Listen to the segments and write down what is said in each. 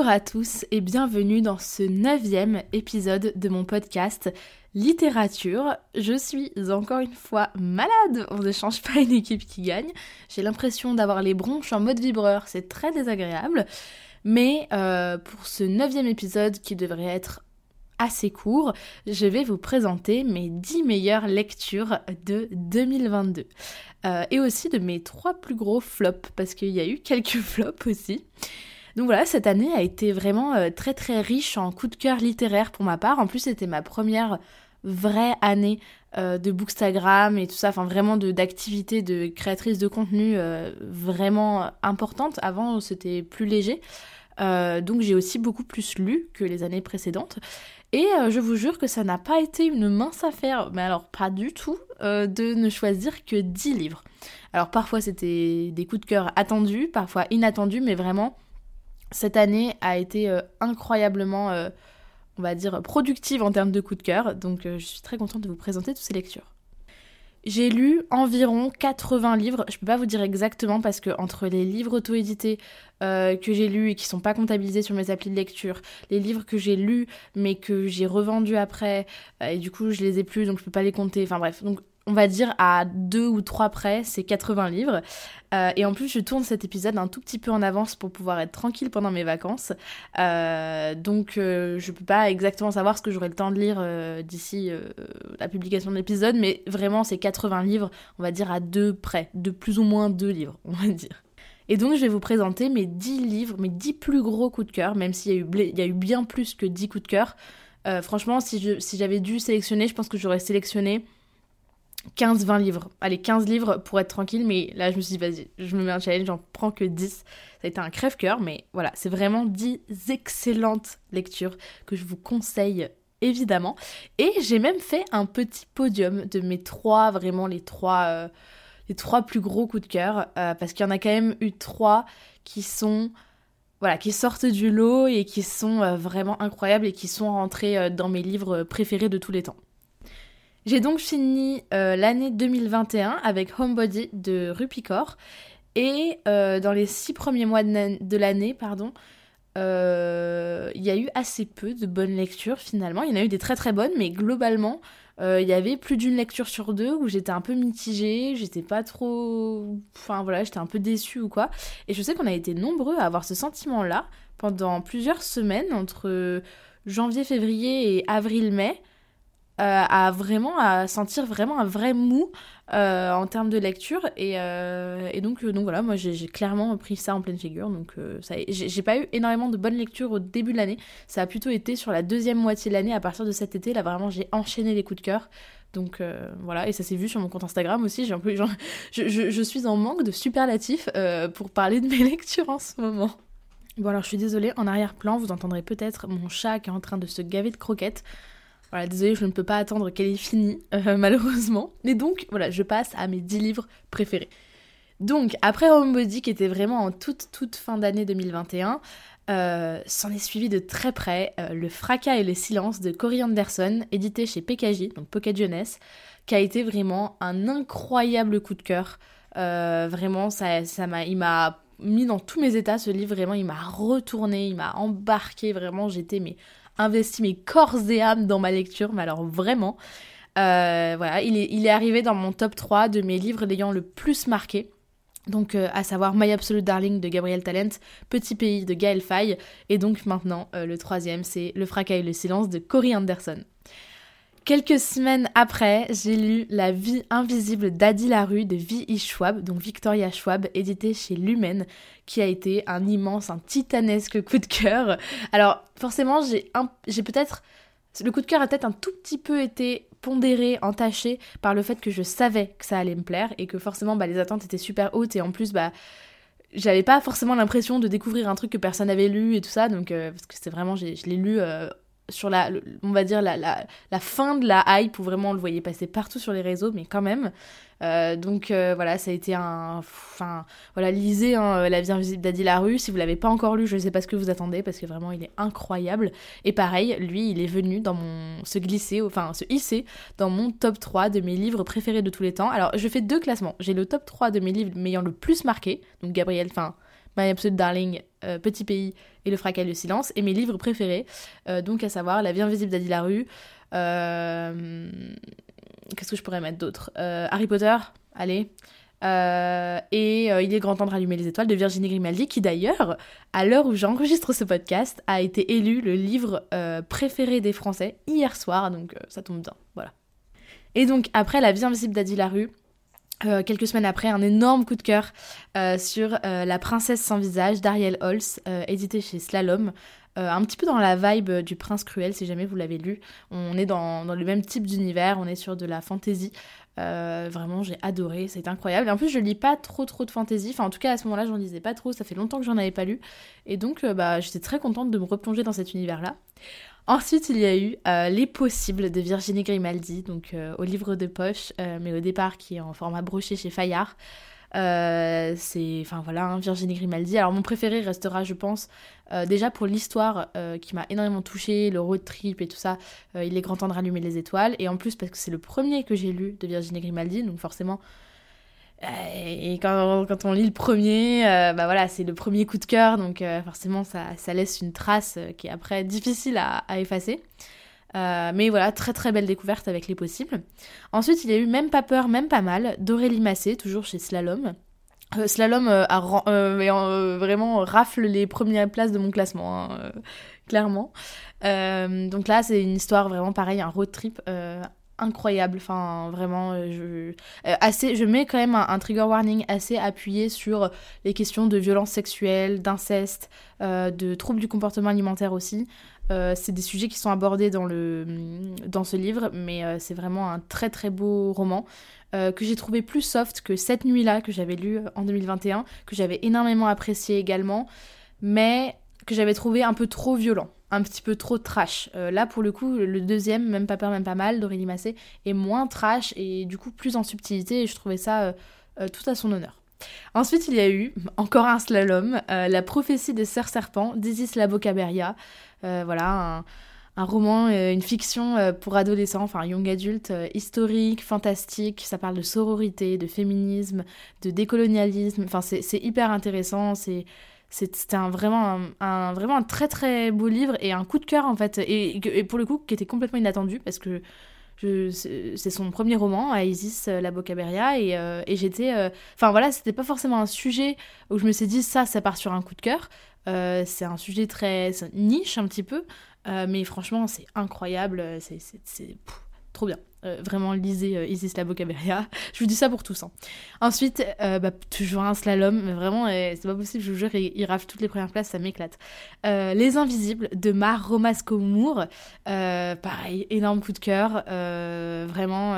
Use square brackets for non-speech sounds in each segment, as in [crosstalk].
Bonjour à tous et bienvenue dans ce neuvième épisode de mon podcast Littérature. Je suis encore une fois malade, on ne change pas une équipe qui gagne. J'ai l'impression d'avoir les bronches en mode vibreur, c'est très désagréable. Mais euh, pour ce neuvième épisode qui devrait être assez court, je vais vous présenter mes 10 meilleures lectures de 2022. Euh, et aussi de mes trois plus gros flops, parce qu'il y a eu quelques [laughs] flops aussi. Donc voilà, cette année a été vraiment euh, très très riche en coups de cœur littéraire pour ma part. En plus, c'était ma première vraie année euh, de Bookstagram et tout ça, enfin vraiment d'activité de, créatrice de contenu euh, vraiment importante. Avant, c'était plus léger. donc j'ai aussi beaucoup plus lu que les années précédentes. Et je vous jure que ça n'a pas été une mince affaire, mais alors pas du tout, de ne choisir que 10 livres. Alors parfois c'était des coups de cœur attendus, parfois inattendus, mais vraiment cette année a été euh, incroyablement, euh, on va dire, productive en termes de coup de cœur, donc euh, je suis très contente de vous présenter toutes ces lectures. J'ai lu environ 80 livres, je peux pas vous dire exactement parce que entre les livres auto-édités que j'ai lus et qui sont pas comptabilisés sur mes applis de lecture, les livres que j'ai lus mais que j'ai revendus après et du coup je les ai plus donc je peux pas les compter, enfin bref, donc on va dire à deux ou trois près, c'est 80 livres. Euh, et en plus, je tourne cet épisode un tout petit peu en avance pour pouvoir être tranquille pendant mes vacances. Euh, donc, euh, je peux pas exactement savoir ce que j'aurai le temps de lire d'ici la publication de l'épisode, mais vraiment, c'est 80 livres, on va dire à deux près, de plus ou moins deux livres, [laughs] on va dire. Et donc, je vais vous présenter mes 10 livres, mes 10 plus gros coups de cœur, même s'il y, a eu bien plus que 10 coups de cœur. franchement, si j'avais dû sélectionner, je pense que j'aurais sélectionné 15-20 livres. Allez, 15 livres pour être tranquille, mais là je me suis dit, vas-y, je me mets un challenge, j'en prends que 10. Ça a été un crève-cœur, mais voilà, c'est vraiment 10 excellentes lectures que je vous conseille évidemment. Et j'ai même fait un petit podium de mes trois, vraiment les trois, euh, trois plus gros coups de cœur, euh, parce qu'il y en a quand même eu trois qui sont voilà, qui sortent du lot et qui sont euh, vraiment incroyables et qui sont rentrés dans mes livres préférés de tous les temps. J'ai donc fini euh, l'année 2021 avec Homebody de Rupicor. Et euh, dans les six premiers mois de l'année, pardon, euh, il y a eu assez peu de bonnes lectures finalement. Il y en a eu des très très bonnes, mais globalement, il y avait plus d'une lecture sur deux où j'étais un peu mitigée, j'étais pas trop. Enfin voilà, j'étais un peu déçue ou quoi. Et je sais qu'on a été nombreux à avoir ce sentiment-là pendant plusieurs semaines, entre janvier, février et avril-mai. Euh, à vraiment à sentir vraiment un vrai mou euh, en termes de lecture. Et, euh, et donc donc voilà moi j'ai clairement pris ça en pleine figure. Donc j'ai pas eu énormément de bonnes lectures au début de l'année. Ça a plutôt été sur la deuxième moitié de l'année. À partir de cet été là vraiment j'ai enchaîné les coups de cœur. Donc voilà, et ça s'est vu sur mon compte Instagram aussi. J'ai un peu, [laughs] je, je, je, suis en manque de superlatifs pour parler de mes [laughs] lectures en ce moment. Bon alors je suis désolée, en arrière-plan vous entendrez peut-être mon chat qui est en train de se gaver de croquettes. Voilà, désolé, je ne peux pas attendre qu'elle ait fini, euh, [laughs] malheureusement. Mais donc, voilà, je passe à mes 10 livres préférés. Donc, après Homebody, qui était vraiment en toute, toute fin d'année 2021, euh, s'en est suivi de très près euh, Le fracas et le silence de Cory Anderson, édité chez PKJ, donc Pocket Jeunesse, qui a été vraiment un incroyable coup de cœur. vraiment, ça, ça m'a, il m'a mis dans tous mes états ce livre, vraiment, il m'a retourné, il m'a embarqué, vraiment, j'étais mais investi mes corps et âmes dans ma lecture, mais alors vraiment. Euh, voilà, il est, arrivé dans mon top 3 de mes livres l'ayant le plus marqué. Donc, euh, à savoir My Absolute Darling de Gabriel Talent, Petit Pays de Gaël Faye, et donc maintenant, euh, le troisième, c'est Le fracas et le silence de Cory Anderson. Quelques semaines après, j'ai lu La vie invisible d'Adi Larue de V.I. Schwab, donc Victoria Schwab, édité chez Lumen, qui a été un immense, un titanesque coup de cœur. Alors, forcément, j'ai, peut-être Le coup de cœur a peut-être un tout petit peu été pondéré, entaché par le fait que je savais que ça allait me plaire et que forcément bah, les attentes étaient super hautes et en plus bah j'avais pas forcément l'impression de découvrir un truc que personne n'avait lu et tout ça donc euh, parce que c'était vraiment je l'ai lu euh, sur la, on va dire la, la, la, fin de la hype où vraiment on le voyait passer partout sur les réseaux, mais quand même. Euh, donc euh, voilà, ça a été un, enfin voilà, lisez hein, La vie invisible d'Adi Larue. Si vous l'avez pas encore lu, je ne sais pas ce que vous attendez parce que vraiment il est incroyable. Et pareil, lui, il est venu dans mon, se glisser, enfin se hisser dans mon top 3 de mes livres préférés de tous les temps. Alors je fais deux classements. J'ai le top 3 de mes livres m'ayant le plus marqué, donc Gabriel, enfin My Absolute Darling, euh, Petit Pays et Le Fracas et le Silence, et mes livres préférés, euh, donc à savoir La vie invisible d'Adi Larue, euh, qu'est-ce que je pourrais mettre d'autre? Harry Potter, allez, et Il est grand temps de rallumer les étoiles de Virginie Grimaldi, qui d'ailleurs, à l'heure où j'enregistre ce podcast, a été élu le livre préféré des Français hier soir, donc ça tombe bien, voilà. Et donc après La vie invisible d'Adi Larue, euh, quelques semaines après, un énorme coup de cœur euh, sur euh, La princesse sans visage d'Ariel Holz, édité chez Slalom. un petit peu dans la vibe du Prince Cruel, si jamais vous l'avez lu. On est dans, dans le même type d'univers, on est sur de la fantasy. vraiment, j'ai adoré, c'est incroyable. Et en plus, je lis pas trop trop de fantasy. Enfin, en tout cas, à ce moment-là, j'en lisais pas trop. Ça fait longtemps que j'en avais pas lu. Et donc, bah, j'étais très contente de me replonger dans cet univers-là. Ensuite, il y a eu euh, Les Possibles de Virginie Grimaldi, donc euh, au livre de poche, euh, mais au départ qui est en format broché chez Fayard. c'est, enfin voilà, hein, Virginie Grimaldi. Alors mon préféré restera, je pense, déjà pour l'histoire qui m'a énormément touchée, le road trip et tout ça. il est grand temps de rallumer les étoiles. Et en plus parce que c'est le premier que j'ai lu de Virginie Grimaldi, donc forcément et quand, on lit le premier, euh, bah voilà, c'est le premier coup de cœur, donc euh, forcément ça, laisse une trace euh, qui est après difficile à, effacer. mais voilà, très très belle découverte avec les possibles. Ensuite, il y a eu Même pas peur, même pas mal, d'Aurélie Massé, toujours chez Slalom. Slalom a vraiment rafle les premières places de mon classement, hein, clairement. donc là, c'est une histoire vraiment pareil, un road trip incroyable. Enfin, vraiment, euh, je, euh, assez, je mets quand même un, trigger warning assez appuyé sur les questions de violence sexuelle, d'inceste, euh, de troubles du comportement alimentaire aussi. c'est des sujets qui sont abordés dans, le, dans ce livre, mais c'est vraiment un très très beau roman que j'ai trouvé plus soft que Cette nuit-là que j'avais lu en 2021, que j'avais énormément apprécié également, mais que j'avais trouvé un peu trop violent un petit peu trop trash. Euh, là, pour le coup, le deuxième, même pas peur, même pas mal, d'Aurélie Massé, est moins trash et du coup plus en subtilité et je trouvais ça euh, euh, tout à son honneur. Ensuite, il y a eu, [laughs] encore un slalom, La prophétie des sœurs serpents d'Isis Labocaberia. voilà, un, roman, une fiction pour adolescents, enfin young adulte, historique, fantastique. Ça parle de sororité, de féminisme, de décolonialisme. Enfin, c'est hyper intéressant. C'est c'était un, vraiment, un, vraiment un très très beau livre et un coup de cœur en fait. Et, pour le coup, qui était complètement inattendu parce que c'est son premier roman Isis euh, la Bocaberia et, euh, et j'étais. Euh, enfin voilà, c'était pas forcément un sujet où je me suis dit ça, ça part sur un coup de cœur. c'est un sujet très niche un petit peu, mais franchement, c'est incroyable. C'est trop bien. Euh, vraiment, lisez euh, Isis la Bocaberia. [laughs] je vous dis ça pour tous. Hein. Ensuite, euh, bah, toujours un slalom, mais vraiment, c'est pas possible, je vous jure, il, rafle toutes les premières places, ça m'éclate. les Invisibles de Mar Romasco Moore. pareil, énorme coup de cœur. vraiment.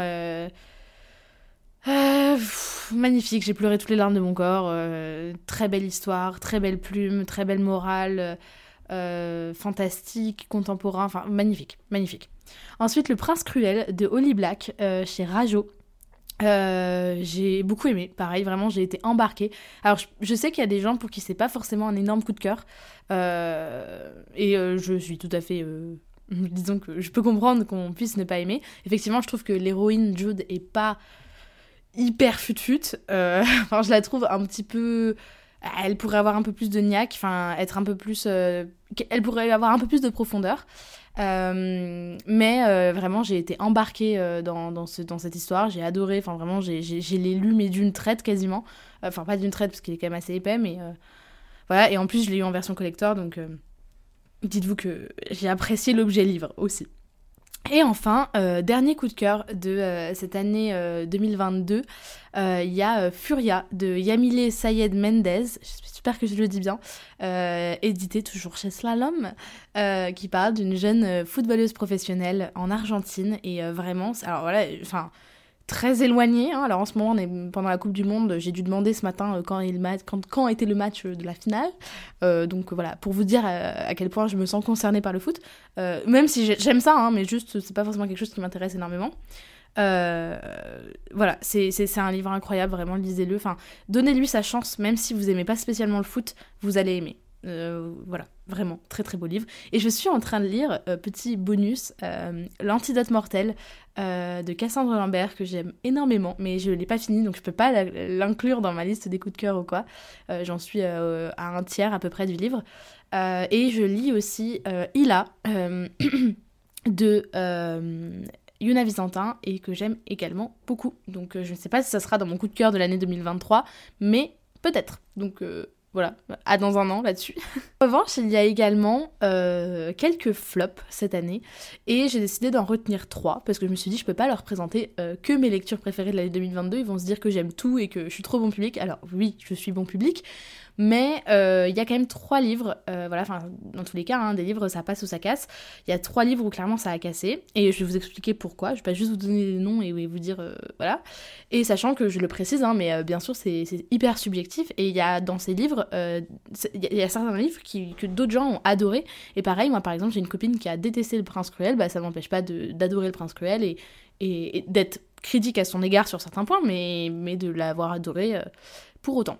magnifique, j'ai pleuré toutes les larmes de mon corps. très belle histoire, très belle plume, très belle morale. fantastique, contemporain, enfin magnifique, magnifique. Ensuite, Le Prince Cruel de Holly Black euh, chez Rajo. Euh, j'ai beaucoup aimé, pareil, vraiment j'ai été embarquée. Alors je, sais qu'il y a des gens pour qui c'est pas forcément un énorme coup de cœur, euh, et je suis tout à fait, [laughs] disons que je peux comprendre qu'on puisse ne pas aimer. Effectivement, je trouve que l'héroïne Jude est pas hyper fut-fut, [laughs] je la trouve un petit peu, elle pourrait avoir un peu plus de niaque, enfin être un peu plus, elle pourrait avoir un peu plus de profondeur. Euh, mais euh, vraiment, j'ai été embarquée euh, dans, dans, ce, dans, cette histoire. J'ai adoré. Enfin, vraiment, j'ai l'ai lu, mais d'une traite quasiment. Enfin, pas d'une traite, parce qu'il est quand même assez épais, mais voilà. Et en plus, je l'ai eu en version collector, donc dites-vous que j'ai apprécié l'objet livre aussi. Et enfin, dernier coup de cœur de cette année 2022, il y a Furia de Yamile Sayed Mendez, j'espère que je le dis bien, édité toujours chez Slalom, qui parle d'une jeune footballeuse professionnelle en Argentine. Et vraiment, alors voilà, enfin très éloigné. Hein. Alors en ce moment, pendant la Coupe du Monde. J'ai dû demander ce matin euh, quand était le match euh, de la finale. Euh, donc voilà, pour vous dire à, quel point je me sens concernée par le foot. même si j'aime ça, hein, mais juste, c'est pas forcément quelque chose qui m'intéresse énormément. voilà, c'est un livre incroyable, vraiment, lisez-le. Enfin, donnez-lui sa chance, même si vous aimez pas spécialement le foot, vous allez aimer. Euh, voilà, vraiment, très très beau livre. Et je suis en train de lire, euh, petit bonus, euh, L'Antidote Mortel de Cassandre Lambert, que j'aime énormément, mais je ne l'ai pas fini, donc je peux pas l'inclure dans ma liste des coups de cœur ou quoi. J'en suis à un tiers à peu près du livre. et je lis aussi Ila [clears throat] de Yuna Vicentin et que j'aime également beaucoup. Donc je ne sais pas si ça sera dans mon coup de cœur de l'année 2023, mais peut-être. Donc voilà, à dans un an là-dessus. [laughs] en revanche, il y a également euh, quelques flops cette année et j'ai décidé d'en retenir trois parce que je me suis dit je peux pas leur présenter euh, que mes lectures préférées de l'année 2022. Ils vont se dire que j'aime tout et que je suis trop bon public. Alors oui, je suis bon public, mais euh, il y a quand même trois livres, euh, voilà, enfin, dans tous les cas, hein, des livres, ça passe ou ça casse. Il y a trois livres où clairement ça a cassé, et je vais vous expliquer pourquoi. Je vais pas juste vous donner les noms et vous dire, euh, voilà. Et sachant que je le précise, hein, mais bien sûr, c'est hyper subjectif, et il y a dans ces livres, il y, a certains livres que d'autres gens ont adoré, et pareil, moi par exemple, j'ai une copine qui a détesté le prince cruel, bah ça m'empêche pas d'adorer le prince cruel et, d'être critique à son égard sur certains points, mais de l'avoir adoré pour autant.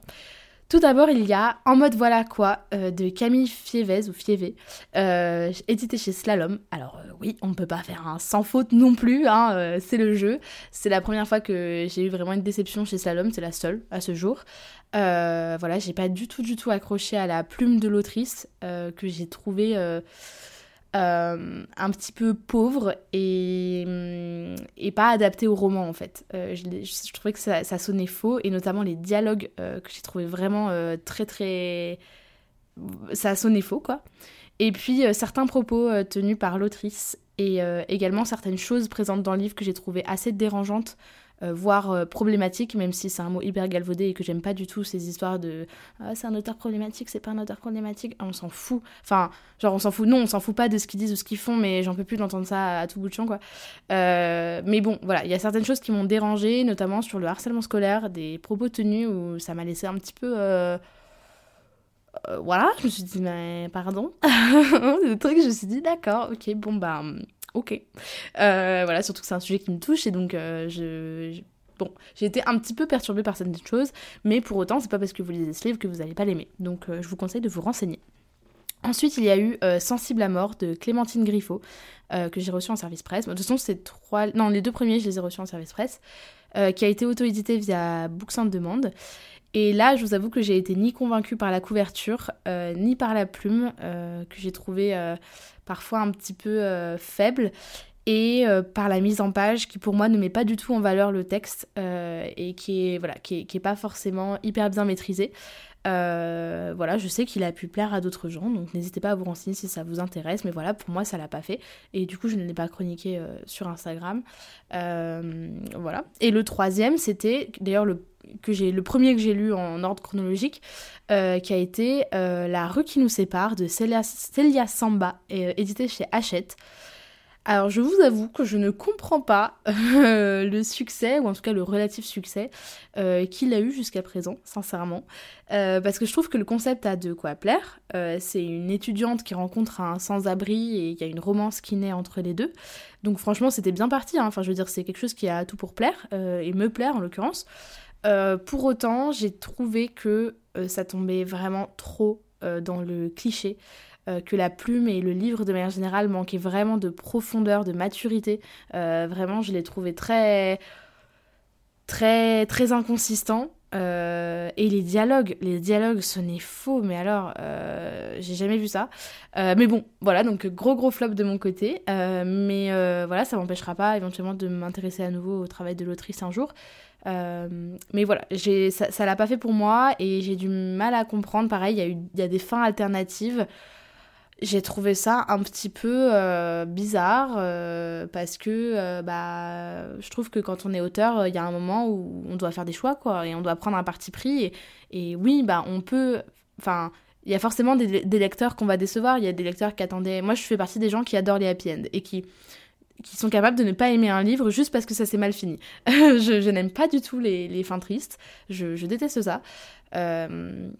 Tout d'abord, il y a En mode voilà quoi euh, de Camille Fievez ou Fievé, euh, édité chez Slalom. Alors euh, oui, on ne peut pas faire un sans faute non plus, hein, c'est le jeu. C'est la première fois que j'ai eu vraiment une déception chez Slalom, c'est la seule à ce jour. voilà, j'ai pas du tout du tout accroché à la plume de l'autrice que j'ai trouvé euh, un petit peu pauvre et, et, pas adapté au roman en fait. Euh, je, trouvais que ça, sonnait faux et notamment les dialogues euh, que j'ai trouvé vraiment très très... Ça sonnait faux quoi. Et puis certains propos tenus par l'autrice et également certaines choses présentes dans le livre que j'ai trouvé assez dérangeantes voire euh, problématique, même si c'est un mot hyper galvaudé et que j'aime pas du tout ces histoires de ah, c'est un auteur problématique, c'est pas un auteur problématique, on s'en fout. Enfin, genre on s'en fout, non, on s'en fout pas de ce qu'ils disent ou ce qu'ils font, mais j'en peux plus d'entendre ça à, tout bout de champ, quoi. Euh, mais bon, voilà, il y a certaines choses qui m'ont dérangé, notamment sur le harcèlement scolaire, des propos tenus où ça m'a laissé un petit peu. voilà, je me suis dit, mais pardon. [laughs] des trucs, je me suis dit, d'accord, ok, bon, bah, ok. Euh, voilà, surtout que c'est un sujet qui me touche et donc euh, je, Bon, j'ai été un petit peu perturbée par certaines choses, mais pour autant, c'est pas parce que vous lisez ce livre que vous allez pas l'aimer. Donc euh, je vous conseille de vous renseigner. Ensuite, il y a eu Sensible à mort de Clémentine Griffo, que j'ai reçu en service presse. De toute façon, trois. Non, les deux premiers, je les ai reçus en service presse, qui a été auto-édité via Books on Demand. Et là, je vous avoue que j'ai été ni convaincue par la couverture, ni par la plume, que j'ai trouvé parfois un petit peu euh, faible et euh, par la mise en page qui pour moi ne met pas du tout en valeur le texte euh, et qui est voilà qui est, pas forcément hyper bien maîtrisé. voilà, je sais qu'il a pu plaire à d'autres gens, donc n'hésitez pas à vous renseigner si ça vous intéresse, mais voilà, pour moi ça l'a pas fait, et du coup je ne l'ai pas chroniqué sur Instagram. voilà. Et le troisième, c'était d'ailleurs le que j'ai le premier que j'ai lu en ordre chronologique, euh, qui a été euh, La rue qui nous sépare de Celia, Samba, euh, édité chez Hachette. Alors je vous avoue que je ne comprends pas le succès, ou en tout cas le relatif succès, qu'il a eu jusqu'à présent, sincèrement. parce que je trouve que le concept a de quoi plaire. c'est une étudiante qui rencontre un sans-abri et il y a une romance qui naît entre les deux. Donc franchement c'était bien parti, hein. enfin je veux dire c'est quelque chose qui a tout pour plaire, et me plaire en l'occurrence. Euh, pour autant, j'ai trouvé que euh, ça tombait vraiment trop euh, dans le cliché, que la plume et le livre de manière générale manquaient vraiment de profondeur, de maturité. vraiment, je l'ai trouvé très, très, très inconsistant. et les dialogues, les dialogues sonnaient faux, mais alors, j'ai jamais vu ça. mais bon, voilà, donc gros gros flop de mon côté. mais voilà, ça m'empêchera pas éventuellement de m'intéresser à nouveau au travail de l'autrice un jour. Euh, mais voilà, ça, l'a pas fait pour moi et j'ai du mal à comprendre. Pareil, il y, y a des fins alternatives. j'ai trouvé ça un petit peu euh, bizarre euh, parce que bah, je trouve que quand on est auteur, il y a un moment où on doit faire des choix quoi, et on doit prendre un parti pris. Et, et oui, bah, on peut. Enfin, il y a forcément des, lecteurs qu'on va décevoir. Il y a des lecteurs qui attendaient. Moi, je fais partie des gens qui adorent les happy end et qui qui sont capables de ne pas aimer un livre juste parce que ça s'est mal fini. [laughs] je, n'aime pas du tout les, fins tristes. Je, déteste ça. Euh,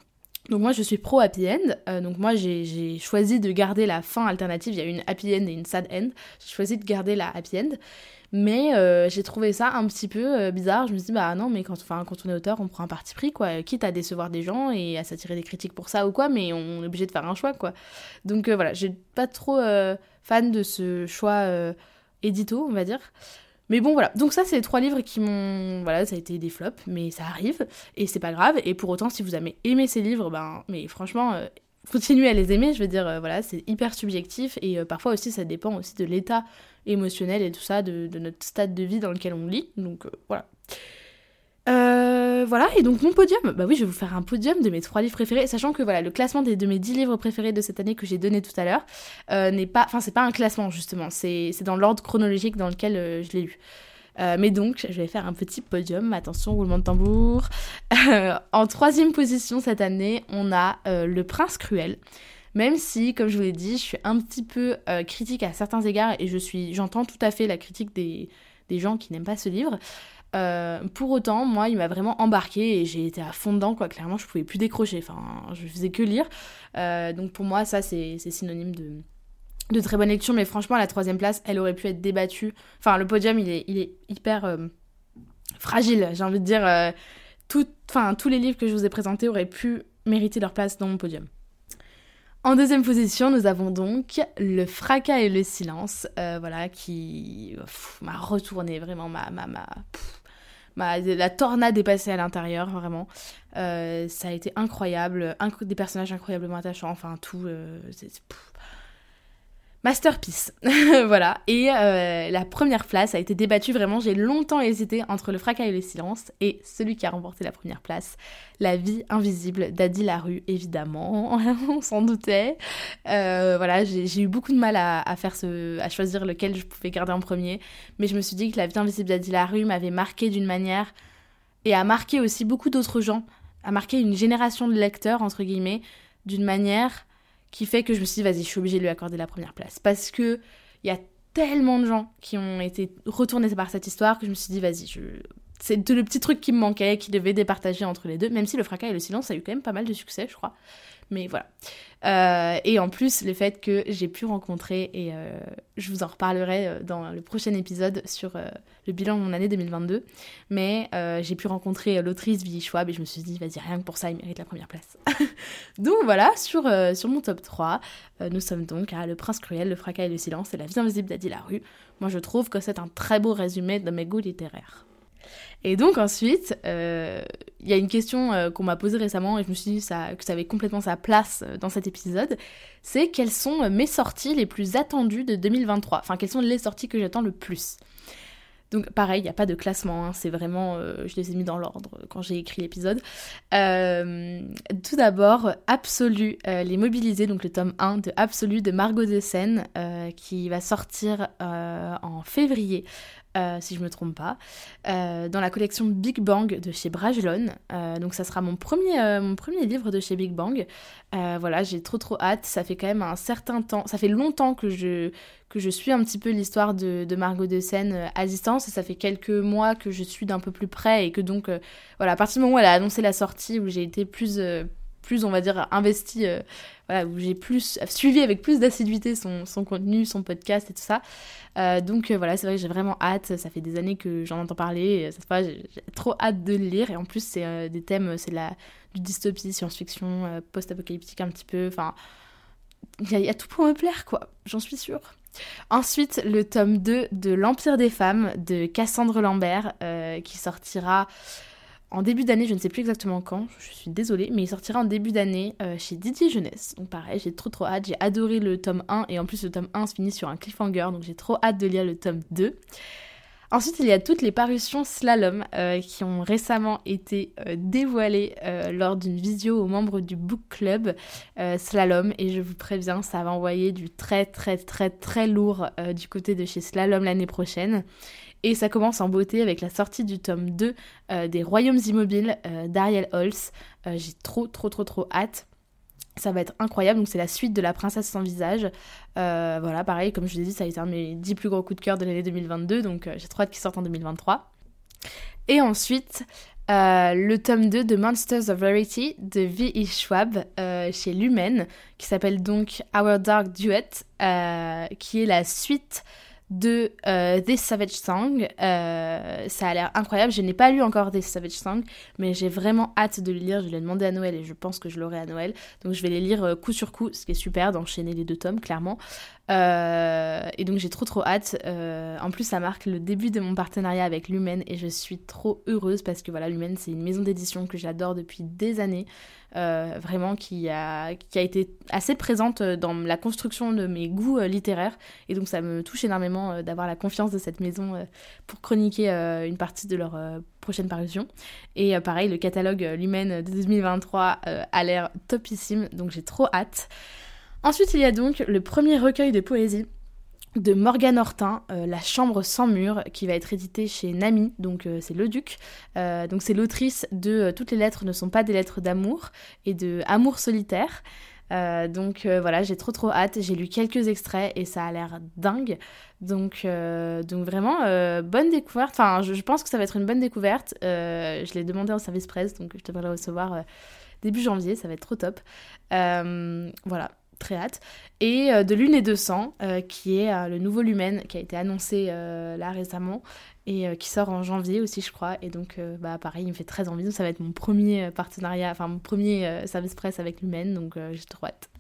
donc moi je suis pro happy end, euh, donc moi j'ai choisi de garder la fin alternative, il y a une happy end et une sad end, j'ai choisi de garder la happy end, mais euh, j'ai trouvé ça un petit peu bizarre, je me suis dit bah non mais quand, quand on est auteur on prend un parti pris quoi, quitte à décevoir des gens et à s'attirer des critiques pour ça ou quoi, mais on est obligé de faire un choix quoi. Donc voilà, j'ai pas trop fan de ce choix édito on va dire. Mais bon, voilà. Donc ça, c'est les trois livres qui m'ont... Voilà, ça a été des flops, mais ça arrive, et c'est pas grave. Et pour autant, si vous avez aimé ces livres, ben... Mais franchement, euh, continuez à les aimer, je veux dire, euh, voilà, c'est hyper subjectif, et euh, parfois aussi, ça dépend aussi de l'état émotionnel et tout ça, de, de, notre stade de vie dans lequel on lit. Donc voilà. Euh, voilà, et donc mon podium, bah oui, je vais vous faire un podium de mes trois livres préférés, sachant que voilà, le classement des, de mes dix livres préférés de cette année que j'ai donné tout à l'heure euh, n'est pas, enfin c'est pas un classement justement, c'est dans l'ordre chronologique dans lequel euh, je l'ai lu. Mais donc, je vais faire un petit podium, attention, roulement de tambour. en troisième position cette année, on a Le Prince Cruel. Même si, comme je vous l'ai dit, je suis un petit peu critique à certains égards et je suis, j'entends tout à fait la critique des, des gens qui n'aiment pas ce livre. Euh, pour autant, moi, il m'a vraiment embarqué et j'ai été à fond dedans, quoi. Clairement, je pouvais plus décrocher. Enfin, je faisais que lire. Euh, donc pour moi, ça, c'est synonyme de, très bonne lecture. Mais franchement, la troisième place, elle aurait pu être débattue. Enfin, le podium, il est, hyper euh, fragile. J'ai envie de dire, enfin, tous les livres que je vous ai présentés auraient pu mériter leur place dans mon podium. En deuxième position, nous avons donc Le fracas et le silence, voilà, qui m'a retourné vraiment ma, ma, la tornade est passée à l'intérieur, vraiment. Euh, ça a été incroyable, des personnages incroyablement attachants, enfin tout. Euh, masterpiece. [laughs] voilà. Et euh, la première place a été débattue vraiment. J'ai longtemps hésité entre le fracas et le silence et celui qui a remporté la première place, La vie invisible d'Adi Larue, évidemment. [laughs] On s'en doutait. Euh, voilà, j'ai eu beaucoup de mal à, faire ce, à choisir lequel je pouvais garder en premier. Mais je me suis dit que La vie invisible d'Adi Larue m'avait marqué d'une manière et a marqué aussi beaucoup d'autres gens, a marqué une génération de lecteurs, entre guillemets, d'une manière qui fait que je me suis dit, vas-y, je suis obligée de lui accorder la première place. Parce que il y a tellement de gens qui ont été retournés par cette histoire que je me suis dit, vas-y, c'est le petit truc qui me manquait, qui devait départager entre les deux, même si le fracas et le silence a eu quand même pas mal de succès, je crois. Mais voilà. Euh, et en plus, le fait que j'ai pu rencontrer, et euh, je vous en reparlerai euh, dans le prochain épisode sur le bilan de mon année 2022, mais j'ai pu rencontrer l'autrice Billy Schwab et je me suis dit, vas-y, rien que pour ça, il mérite la première place. [laughs] donc voilà, sur, sur mon top 3, nous sommes donc à Le Prince Cruel, Le Fracas et le Silence et La vie invisible d'Adi Larue. Moi, je trouve que c'est un très beau résumé de mes goûts littéraires. Et donc ensuite, il y a une question euh, qu'on m'a posée récemment et je me suis dit que ça avait complètement sa place euh, dans cet épisode, c'est quelles sont mes sorties les plus attendues de 2023 Enfin, quelles sont les sorties que j'attends le plus? Donc pareil, il n'y a pas de classement, hein, c'est vraiment, je les ai mis dans l'ordre quand j'ai écrit l'épisode. tout d'abord, Absolu, les mobilisés, donc le tome 1 de Absolu de Margot de qui va sortir en février euh, si je me trompe pas, euh, dans la collection Big Bang de chez Brajlon. Euh, donc ça sera mon premier, mon premier livre de chez Big Bang. voilà, j'ai trop trop hâte. Ça fait quand même un certain temps, ça fait longtemps que je, que je suis un petit peu l'histoire de, de, Margot de Seine à distance. Ça fait quelques mois que je suis d'un peu plus près et que donc, voilà, à partir du moment où elle a annoncé la sortie, où j'ai été plus plus, on va dire, investi, euh, voilà, où j'ai plus suivi avec plus d'assiduité son, son, contenu, son podcast et tout ça. Euh, donc euh, voilà, c'est vrai que j'ai vraiment hâte. Ça fait des années que j'en entends parler. Ça j'ai trop hâte de le lire. Et en plus, c'est des thèmes, c'est la du dystopie, science-fiction, post-apocalyptique un petit peu. Enfin, il y, y, a tout pour me plaire, quoi. J'en suis sûre. Ensuite, le tome 2 de L'Empire des femmes de Cassandre Lambert, qui sortira en début d'année, je ne sais plus exactement quand, je suis désolée, mais il sortira en début d'année euh, chez Didier Jeunesse. Donc pareil, j'ai trop trop hâte, j'ai adoré le tome 1 et en plus le tome 1 se finit sur un cliffhanger, donc j'ai trop hâte de lire le tome 2. Ensuite, il y a toutes les parutions slalom qui ont récemment été dévoilées lors d'une visio aux membres du book club slalom. Et je vous préviens, ça va envoyer du très très très très lourd du côté de chez Slalom l'année prochaine. Et ça commence en beauté avec la sortie du tome 2 euh, des Royaumes Immobiles euh, d'Ariel Holz. Euh, j'ai trop, trop, trop, trop hâte. Ça va être incroyable. Donc, c'est la suite de La Princesse sans visage. voilà, pareil, comme je vous ai dit, ça a été un de mes 10 plus gros coups de cœur de l'année 2022. Donc, j'ai trop hâte qu'il sorte en 2023. Et ensuite, le tome 2 de Monsters of Rarity de V.E. Schwab chez Lumen, qui s'appelle donc Our Dark Duet, qui est la suite de euh, This Savage Song. Euh, ça a l'air incroyable. Je n'ai pas lu encore This Savage Song, mais j'ai vraiment hâte de le lire. Je l'ai demandé à Noël et je pense que je l'aurai à Noël. Donc je vais les lire euh, coup sur coup, ce qui est super d'enchaîner les deux tomes, clairement. et donc j'ai trop trop hâte. en plus, ça marque le début de mon partenariat avec Lumen et je suis trop heureuse parce que voilà, Lumen, c'est une maison d'édition que j'adore depuis des années. Euh, vraiment qui a, qui a été assez présente dans la construction de mes goûts euh, littéraires. Et donc ça me touche énormément euh, d'avoir la confiance de cette maison pour chroniquer une partie de leur prochaine parution. Et pareil, le catalogue Lumen de 2023 a l'air topissime, donc j'ai trop hâte. Ensuite, il y a donc le premier recueil de poésie de Morgane Hortin, euh, La Chambre sans mur, qui va être édité chez Nami, donc euh, c'est Le Duc. Euh, donc c'est l'autrice de Toutes les lettres ne sont pas des lettres d'amour et de Amour solitaire. donc voilà, j'ai trop trop hâte. J'ai lu quelques extraits et ça a l'air dingue. Donc, donc vraiment, bonne découverte. Enfin, je, pense que ça va être une bonne découverte. je l'ai demandé en service presse, donc je devrais le recevoir début janvier. Ça va être trop top. voilà, très hâte. Et euh, de Lune et de sang, euh, qui est euh, le nouveau Lumen qui a été annoncé là récemment et qui sort en janvier aussi, je crois. Et donc, bah, pareil, il me fait très envie. Donc, ça va être mon premier partenariat, enfin mon premier service presse avec Lumen, donc j'ai trop hâte.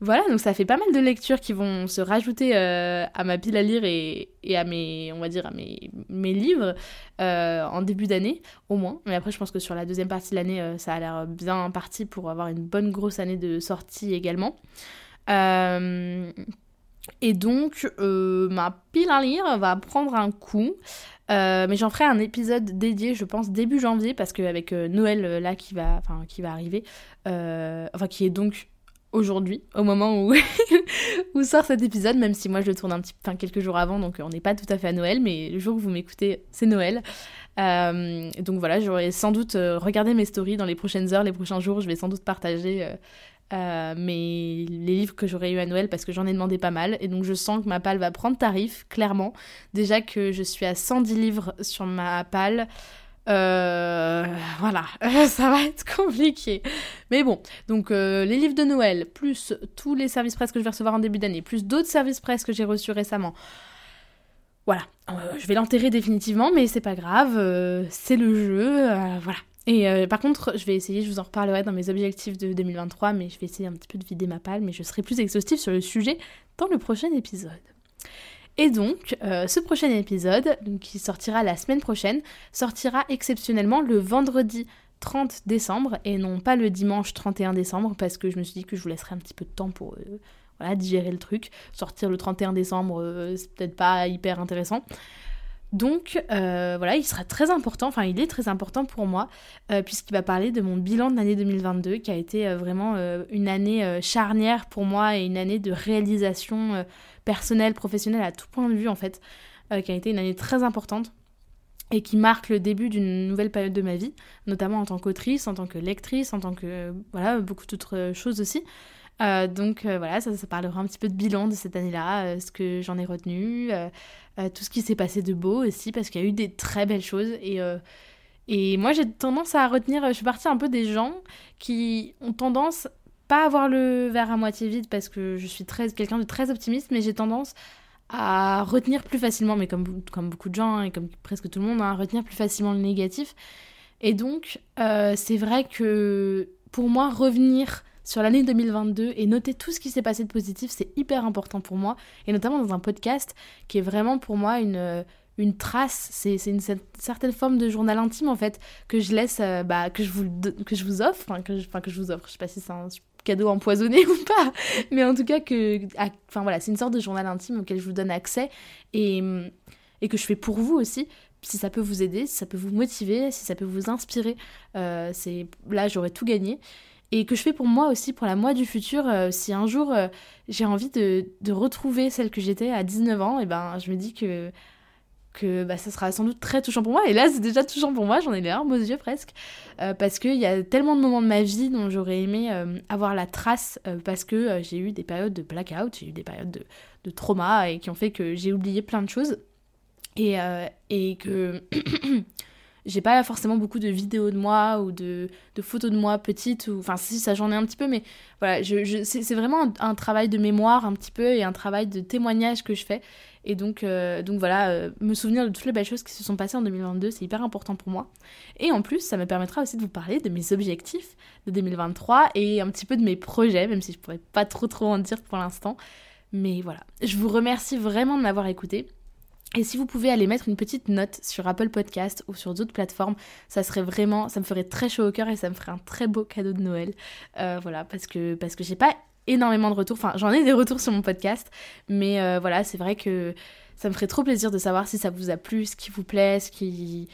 Voilà, donc ça fait pas mal de lectures qui vont se rajouter à ma pile à lire et, à mes, livres en début d'année, au moins. Mais après, je pense que sur la deuxième partie de l'année, ça a l'air bien parti pour avoir une bonne grosse année de sortie également. Euh, et donc, euh, ma pile à lire va prendre un coup. Euh, mais j'en ferai un épisode dédié, je pense, début janvier, parce qu'avec Noël, là, qui va, qui va arriver, enfin, qui est donc aujourd'hui, au moment [laughs] où, sort cet épisode, même si moi je le tourne un petit, enfin, quelques jours avant, donc on n'est pas tout à fait à Noël, mais le jour où vous m'écoutez, c'est Noël. donc voilà, j'aurai sans doute regardé mes stories dans les prochaines heures, les prochains jours, je vais sans doute partager euh, les livres que j'aurais eu à Noël parce que j'en ai demandé pas mal et donc je sens que ma palle va prendre tarif clairement déjà que je suis à 110 livres sur ma palle euh, voilà. [laughs] Ça va être compliqué. Mais bon donc euh, les livres de Noël plus tous les services presse que je vais recevoir en début d'année plus d'autres services presse que j'ai reçus récemment. Voilà, je vais l'enterrer définitivement, mais c'est pas grave, c'est le jeu, voilà. Et euh, par contre, je vais essayer, je vous en reparlerai dans mes objectifs de 2023, mais je vais essayer un petit peu de vider ma palle, mais je serai plus exhaustive sur le sujet dans le prochain épisode. Et donc, euh, ce prochain épisode, qui sortira la semaine prochaine, sortira exceptionnellement le vendredi 30 décembre et non pas le dimanche 31 décembre parce que je me suis dit que je vous laisserai un petit peu de temps pour euh, digérer le truc. Sortir le 31 décembre, c'est peut-être pas hyper intéressant. Donc euh, voilà, il sera très important, enfin il est très important pour moi, euh, puisqu'il va parler de mon bilan de l'année 2022, qui a été euh, vraiment une année charnière pour moi et une année de réalisation personnelle, professionnelle à tout point de vue en fait, qui a été une année très importante et qui marque le début d'une nouvelle période de ma vie, notamment en tant qu'autrice, en tant que lectrice, en tant que voilà beaucoup d'autres choses aussi. donc voilà, ça, ça, parlera un petit peu de bilan de cette année-là, ce que j'en ai retenu, euh, tout ce qui s'est passé de beau aussi, parce qu'il y a eu des très belles choses. Et, euh, et moi, j'ai tendance à retenir, je suis partie un peu des gens qui ont tendance pas avoir le verre à moitié vide, parce que je suis très, quelqu'un de très optimiste, mais j'ai tendance à retenir plus facilement, mais comme, comme beaucoup de gens, hein, et comme presque tout le monde, hein, à retenir plus facilement le négatif. Et donc, euh, c'est vrai que pour moi, revenir sur l'année 2022 et noter tout ce qui s'est passé de positif, c'est hyper important pour moi, et notamment dans un podcast qui est vraiment pour moi une, une trace, c'est une certaine forme de journal intime en fait, que je laisse, euh, bah, que, je vous, que je vous offre, enfin que, je, que je vous offre, je sais pas si c'est un cadeau empoisonné [laughs] ou pas, mais en tout cas que, enfin voilà, c'est une sorte de journal intime auquel je vous donne accès, et, et que je fais pour vous aussi. Si ça peut vous aider, si ça peut vous motiver, si ça peut vous inspirer, euh, c'est là j'aurais tout gagné. Et que je fais pour moi aussi, pour la moi du futur, euh, si un jour euh, j'ai envie de, de, retrouver celle que j'étais à 19 ans, et ben je me dis que que bah, ça sera sans doute très touchant pour moi. Et là, c'est déjà touchant pour moi, j'en ai les larmes aux yeux presque. Euh, parce qu'il y a tellement de moments de ma vie dont j'aurais aimé euh, avoir la trace, euh, parce que j'ai eu des périodes de blackout, j'ai eu des périodes de, de, trauma, et qui ont fait que j'ai oublié plein de choses. Et, et que [clears throat] j'ai pas forcément beaucoup de vidéos de moi ou de, de photos de moi petites, ou enfin si ça j'en ai un petit peu, mais voilà, c'est vraiment un, travail de mémoire un petit peu et un travail de témoignage que je fais. Et donc, euh, donc voilà, euh, me souvenir de toutes les belles choses qui se sont passées en 2022, c'est hyper important pour moi. Et en plus, ça me permettra aussi de vous parler de mes objectifs de 2023 et un petit peu de mes projets, même si je pourrais pas trop trop en dire pour l'instant. Mais voilà, je vous remercie vraiment de m'avoir écouté. Et si vous pouvez aller mettre une petite note sur Apple Podcast ou sur d'autres plateformes, ça serait vraiment, ça me ferait très chaud au cœur et ça me ferait un très beau cadeau de Noël. Euh, voilà, parce que parce que j'ai pas énormément de retours. Enfin, j'en ai des retours sur mon podcast, mais euh, voilà, c'est vrai que ça me ferait trop plaisir de savoir si ça vous a plu, ce qui vous plaît, ce qui.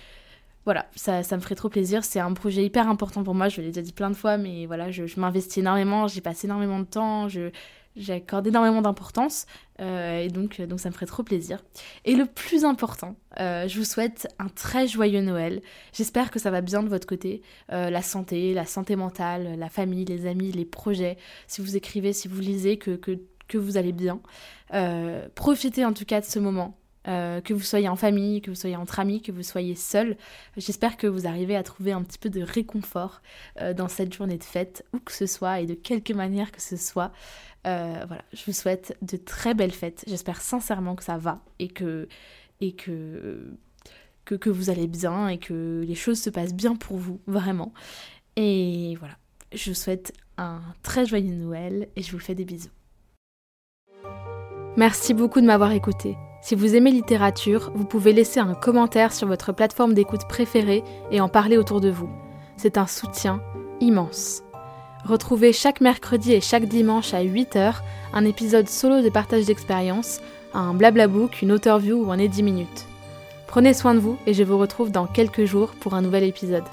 Voilà, ça, ça me ferait trop plaisir. C'est un projet hyper important pour moi, je l'ai déjà dit plein de fois, mais voilà, je, je m'investis énormément, j'y passe énormément de temps, je, j'accorde énormément d'importance euh, et donc, donc ça me ferait trop plaisir. Et le plus important, euh, je vous souhaite un très joyeux Noël. J'espère que ça va bien de votre côté. Euh, la santé, la santé mentale, la famille, les amis, les projets. Si vous écrivez, si vous lisez, que, que, que vous allez bien. profitez en tout cas de ce moment. Que vous soyez en famille, que vous soyez entre amis, que vous soyez seul. J'espère que vous arrivez à trouver un petit peu de réconfort dans cette journée de fête, où que ce soit et de quelque manière que ce soit. Euh, voilà, je vous souhaite de très belles fêtes. J'espère sincèrement que ça va et que et que, que, que vous allez bien et que les choses se passent bien pour vous, vraiment. Et voilà, je vous souhaite un très joyeux Noël et je vous fais des bisous. Merci beaucoup de m'avoir écouté. Si vous aimez littérature, vous pouvez laisser un commentaire sur votre plateforme d'écoute préférée et en parler autour de vous. C'est un soutien immense. Retrouvez chaque mercredi et chaque dimanche à 8h un épisode solo de partage d'expérience, un blablabook, une author view ou un edit minutes. Prenez soin de vous et je vous retrouve dans quelques jours pour un nouvel épisode.